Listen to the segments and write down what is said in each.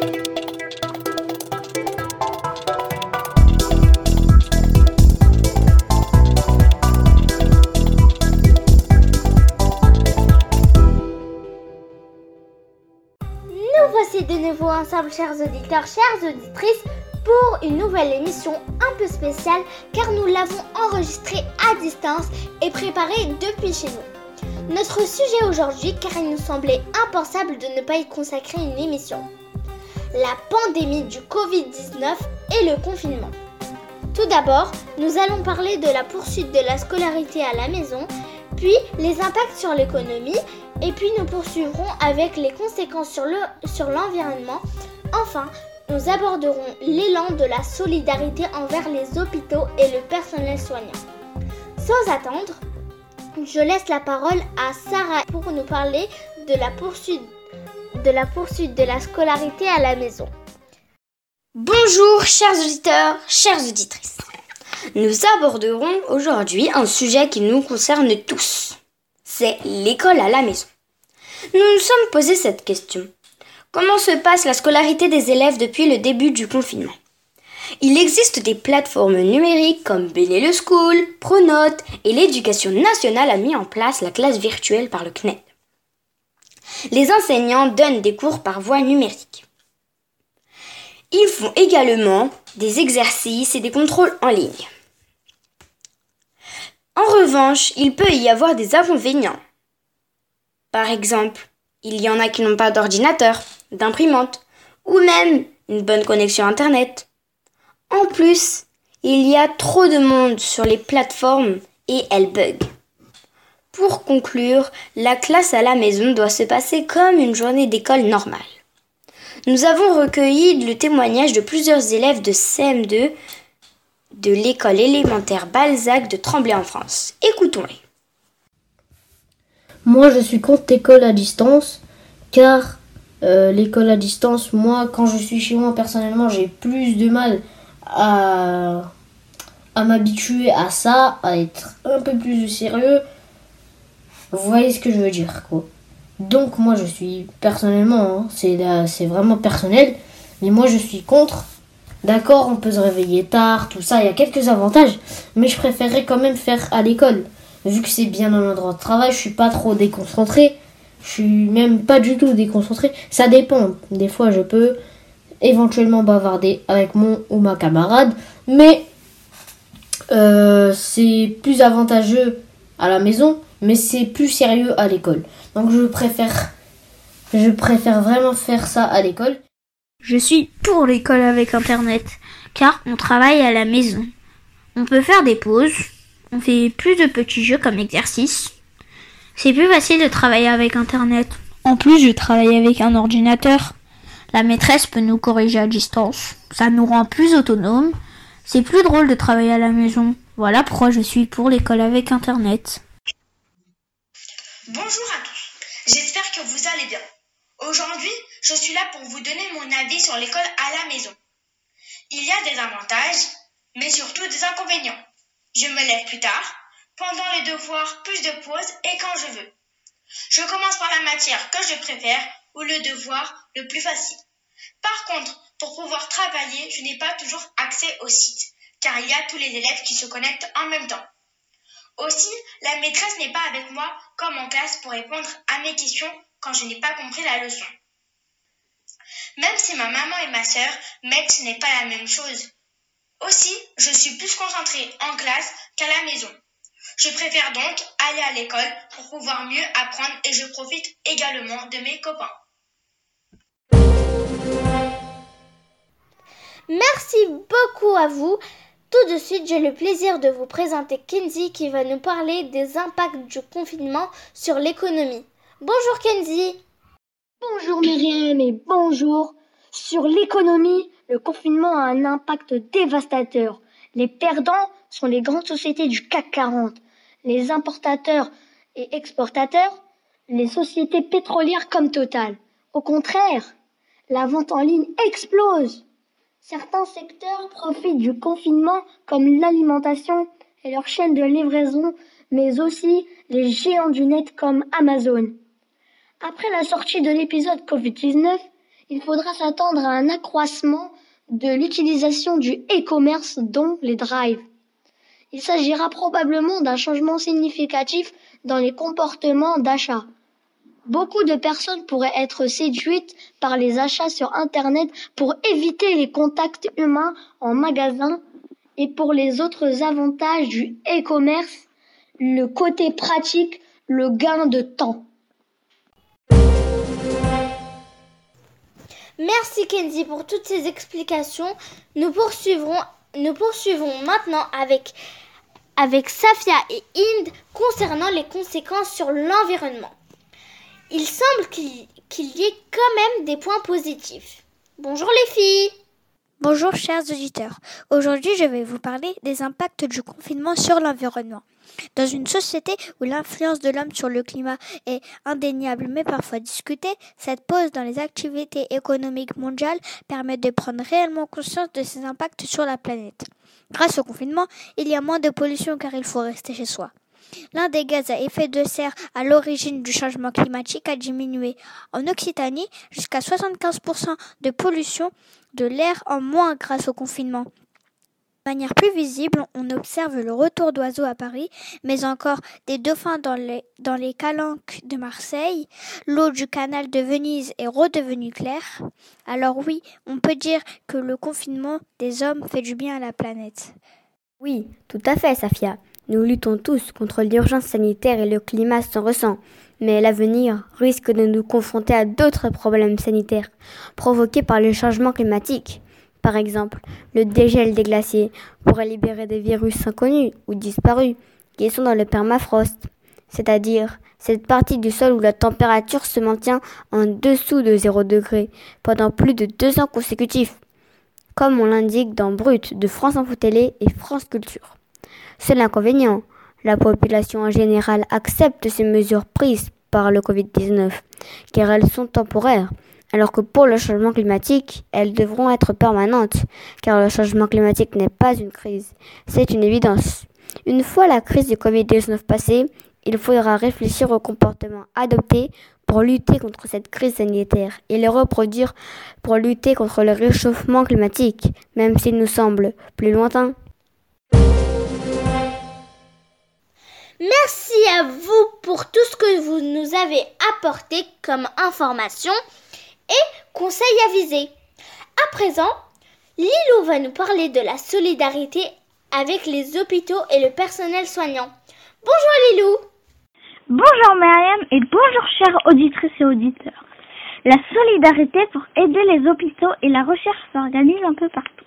Nous voici de nouveau ensemble, chers auditeurs, chères auditrices, pour une nouvelle émission un peu spéciale car nous l'avons enregistrée à distance et préparée depuis chez nous. Notre sujet aujourd'hui, car il nous semblait impensable de ne pas y consacrer une émission. La pandémie du Covid-19 et le confinement. Tout d'abord, nous allons parler de la poursuite de la scolarité à la maison, puis les impacts sur l'économie, et puis nous poursuivrons avec les conséquences sur l'environnement. Le, sur enfin, nous aborderons l'élan de la solidarité envers les hôpitaux et le personnel soignant. Sans attendre, je laisse la parole à Sarah pour nous parler de la poursuite de la, poursuite de la scolarité à la maison. Bonjour chers auditeurs, chères auditrices. Nous aborderons aujourd'hui un sujet qui nous concerne tous. C'est l'école à la maison. Nous nous sommes posé cette question. Comment se passe la scolarité des élèves depuis le début du confinement? Il existe des plateformes numériques comme Benelux School, Pronote et l'éducation nationale a mis en place la classe virtuelle par le CNED. Les enseignants donnent des cours par voie numérique. Ils font également des exercices et des contrôles en ligne. En revanche, il peut y avoir des inconvénients. Par exemple, il y en a qui n'ont pas d'ordinateur, d'imprimante ou même une bonne connexion Internet. En plus, il y a trop de monde sur les plateformes et elles bug. Pour conclure, la classe à la maison doit se passer comme une journée d'école normale. Nous avons recueilli le témoignage de plusieurs élèves de CM2 de l'école élémentaire Balzac de Tremblay en France. Écoutons-les. Moi, je suis contre l'école à distance car euh, l'école à distance, moi, quand je suis chez moi, personnellement, j'ai plus de mal à, à m'habituer à ça, à être un peu plus sérieux. Vous voyez ce que je veux dire, quoi. Donc, moi, je suis personnellement, hein, c'est vraiment personnel, mais moi, je suis contre. D'accord, on peut se réveiller tard, tout ça, il y a quelques avantages, mais je préférerais quand même faire à l'école. Vu que c'est bien dans l'endroit de travail, je suis pas trop déconcentré. Je suis même pas du tout déconcentré. Ça dépend. Des fois, je peux éventuellement bavarder avec mon ou ma camarade, mais euh, c'est plus avantageux à la maison, mais c'est plus sérieux à l'école. Donc je préfère, je préfère vraiment faire ça à l'école. Je suis pour l'école avec Internet, car on travaille à la maison. On peut faire des pauses, on fait plus de petits jeux comme exercice, c'est plus facile de travailler avec Internet. En plus, je travaille avec un ordinateur. La maîtresse peut nous corriger à distance. Ça nous rend plus autonomes. C'est plus drôle de travailler à la maison. Voilà pourquoi je suis pour l'école avec Internet. Bonjour à tous. J'espère que vous allez bien. Aujourd'hui, je suis là pour vous donner mon avis sur l'école à la maison. Il y a des avantages, mais surtout des inconvénients. Je me lève plus tard, pendant les devoirs, plus de pauses et quand je veux. Je commence par la matière que je préfère ou le devoir le plus facile. Par contre, pour pouvoir travailler, je n'ai pas toujours accès au site, car il y a tous les élèves qui se connectent en même temps. Aussi, la maîtresse n'est pas avec moi comme en classe pour répondre à mes questions quand je n'ai pas compris la leçon. Même si ma maman et ma sœur m'aident, ce n'est pas la même chose. Aussi, je suis plus concentrée en classe qu'à la maison. Je préfère donc aller à l'école pour pouvoir mieux apprendre et je profite également de mes copains. Merci beaucoup à vous. Tout de suite, j'ai le plaisir de vous présenter Kenzie qui va nous parler des impacts du confinement sur l'économie. Bonjour Kenzie. Bonjour Myriam et bonjour. Sur l'économie, le confinement a un impact dévastateur. Les perdants sont les grandes sociétés du CAC 40 les importateurs et exportateurs, les sociétés pétrolières comme Total. Au contraire, la vente en ligne explose. Certains secteurs profitent du confinement comme l'alimentation et leur chaîne de livraison, mais aussi les géants du net comme Amazon. Après la sortie de l'épisode Covid-19, il faudra s'attendre à un accroissement de l'utilisation du e-commerce dont les drives. Il s'agira probablement d'un changement significatif dans les comportements d'achat. Beaucoup de personnes pourraient être séduites par les achats sur Internet pour éviter les contacts humains en magasin et pour les autres avantages du e-commerce, le côté pratique, le gain de temps. Merci Kenzie pour toutes ces explications. Nous poursuivrons, maintenant avec, avec Safia et Inde concernant les conséquences sur l'environnement. Il semble qu'il y ait quand même des points positifs. Bonjour les filles Bonjour chers auditeurs. Aujourd'hui je vais vous parler des impacts du confinement sur l'environnement. Dans une société où l'influence de l'homme sur le climat est indéniable mais parfois discutée, cette pause dans les activités économiques mondiales permet de prendre réellement conscience de ses impacts sur la planète. Grâce au confinement, il y a moins de pollution car il faut rester chez soi. L'un des gaz à effet de serre à l'origine du changement climatique a diminué. En Occitanie, jusqu'à 75% de pollution de l'air en moins grâce au confinement. De manière plus visible, on observe le retour d'oiseaux à Paris, mais encore des dauphins dans les, dans les calanques de Marseille. L'eau du canal de Venise est redevenue claire. Alors oui, on peut dire que le confinement des hommes fait du bien à la planète. Oui, tout à fait, Safia. Nous luttons tous contre l'urgence sanitaire et le climat s'en ressent. Mais l'avenir risque de nous confronter à d'autres problèmes sanitaires provoqués par le changement climatique. Par exemple, le dégel des glaciers pourrait libérer des virus inconnus ou disparus qui sont dans le permafrost, c'est-à-dire cette partie du sol où la température se maintient en dessous de 0 degré pendant plus de deux ans consécutifs, comme on l'indique dans Brut de France Info Télé et France Culture. C'est l'inconvénient. La population en général accepte ces mesures prises par le Covid-19, car elles sont temporaires, alors que pour le changement climatique, elles devront être permanentes, car le changement climatique n'est pas une crise, c'est une évidence. Une fois la crise du Covid-19 passée, il faudra réfléchir aux comportements adoptés pour lutter contre cette crise sanitaire et les reproduire pour lutter contre le réchauffement climatique, même s'il nous semble plus lointain. Merci à vous pour tout ce que vous nous avez apporté comme informations et conseils avisés. À présent, Lilou va nous parler de la solidarité avec les hôpitaux et le personnel soignant. Bonjour Lilou Bonjour Myriam et bonjour chères auditrices et auditeurs. La solidarité pour aider les hôpitaux et la recherche s'organise un peu partout.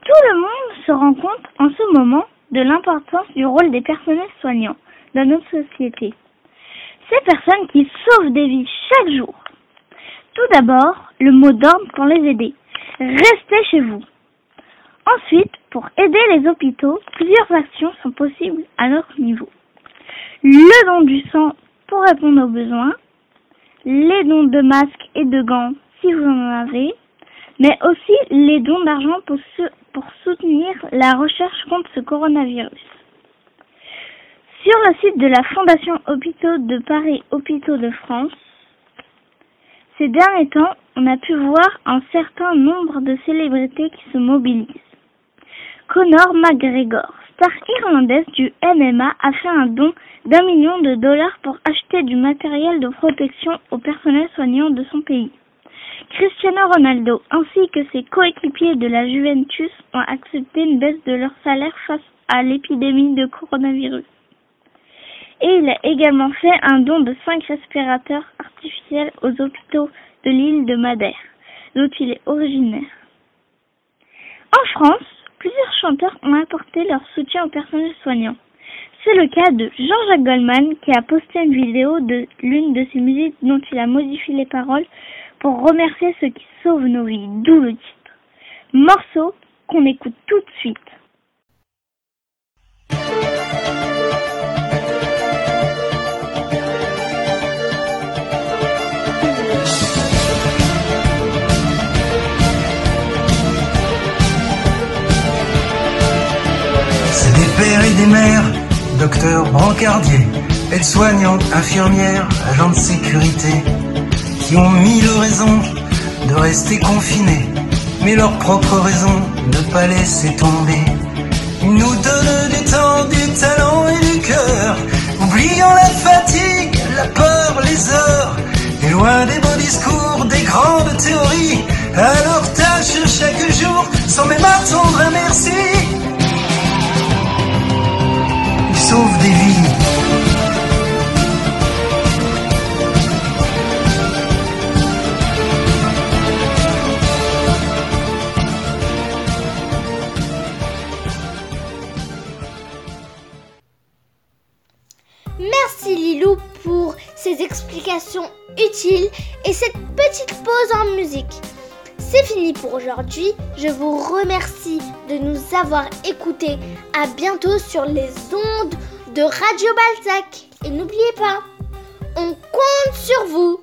Tout le monde se rend compte en ce moment de l'importance du rôle des personnels soignants dans notre société. Ces personnes qui sauvent des vies chaque jour. Tout d'abord, le mot d'ordre pour les aider. Restez chez vous. Ensuite, pour aider les hôpitaux, plusieurs actions sont possibles à notre niveau. Le don du sang pour répondre aux besoins, les dons de masques et de gants si vous en avez, mais aussi les dons d'argent pour, soutenir la recherche contre ce coronavirus. Sur le site de la Fondation Hôpitaux de Paris Hôpitaux de France, ces derniers temps, on a pu voir un certain nombre de célébrités qui se mobilisent. Conor McGregor, star irlandaise du MMA, a fait un don d'un million de dollars pour acheter du matériel de protection au personnel soignant de son pays. Cristiano Ronaldo ainsi que ses coéquipiers de la Juventus ont accepté une baisse de leur salaire face à l'épidémie de coronavirus. Et il a également fait un don de 5 respirateurs artificiels aux hôpitaux de l'île de Madère, dont il est originaire. En France, plusieurs chanteurs ont apporté leur soutien au personnel soignant. C'est le cas de Jean-Jacques Goldman qui a posté une vidéo de l'une de ses musiques dont il a modifié les paroles pour remercier ceux qui sauvent nos vies, d'où le titre. Morceau qu'on écoute tout de suite. C'est des pères et des mères, docteurs, brancardiers, aides-soignantes, infirmières, agents de sécurité, qui ont mille raisons de rester confinés, mais leur propre raison de pas laisser tomber. Ils nous donnent du temps, du talent et du cœur, oubliant la fatigue, la peur, les heures, et loin des beaux discours, des grandes théories, à leur tâche chaque jour, sans même attendre un merci. Ils sauvent des vies. Utiles et cette petite pause en musique. C'est fini pour aujourd'hui. Je vous remercie de nous avoir écoutés. À bientôt sur les ondes de Radio Balzac. Et n'oubliez pas, on compte sur vous.